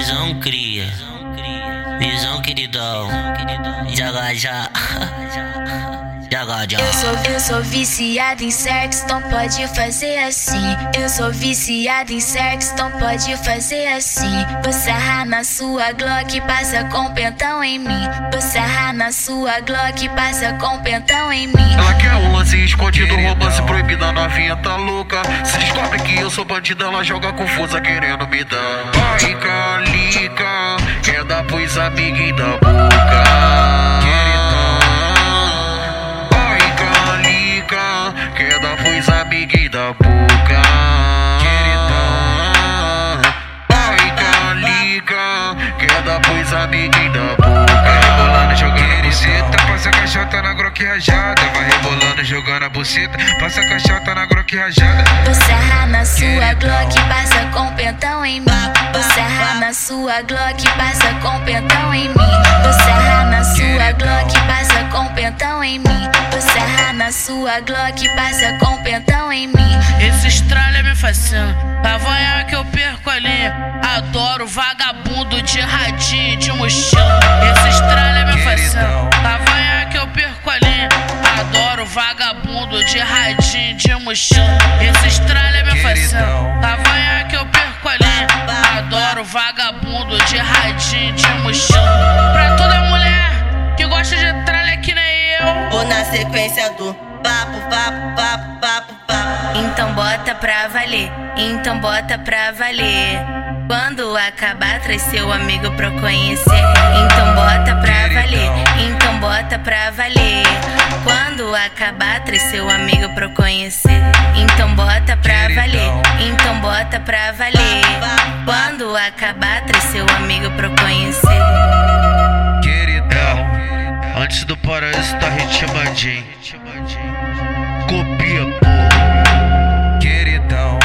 Visão cria, visão queridão, já já. Eu sou, eu sou viciado em sexo, então pode fazer assim. Eu sou viciado em sexo, então pode fazer assim. Você arra na sua Glock, passa com pentão em mim. Você arra na sua Glock, passa com pentão em mim. Ela quer um lance escondido, romance proibido, a novinha tá louca. Se descobre que eu sou bandida, ela joga confusa querendo me dar. Rica, lica, quer dar pros amiguinhos da boca. Amiguinho da boca. Queridão, vai calica, quer dar pros amiguinhos da boca. Rebolando, jogando buceta, passa a caixota na groque rajada. Vai rebolando, jogando a buceta, passa a caixota na groque rajada. Você erra na sua Glock, passa com pentão em mim. Você erra na sua Glock, passa com pentão em mim. Você erra na sua Glock, passa com pentão em mim. Sua Glock, passa com pentão em mim. Esse estralha me fascina, Havaiana que eu perco ali. Adoro vagabundo de radinho de mochila. Esse estralha me fascina, Havaiana que eu perco ali. Adoro vagabundo de radinho de mochila. Esse estralha me fascina, Havaiana que eu perco ali. Adoro vagabundo de radinho de mochila. Sequência do papo, papo, papo, papo, papo. Então bota pra valer, então bota pra valer. Quando acabar, traz seu amigo pra conhecer. Então bota pra valer, então bota pra valer. Quando acabar, traz seu amigo pra conhecer. Então bota pra valer, então bota pra valer. Quando acabar, traz seu amigo pra conhecer. Do paraíso tá ritmadinho. Copia, pô. Queridão.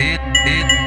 É queridão.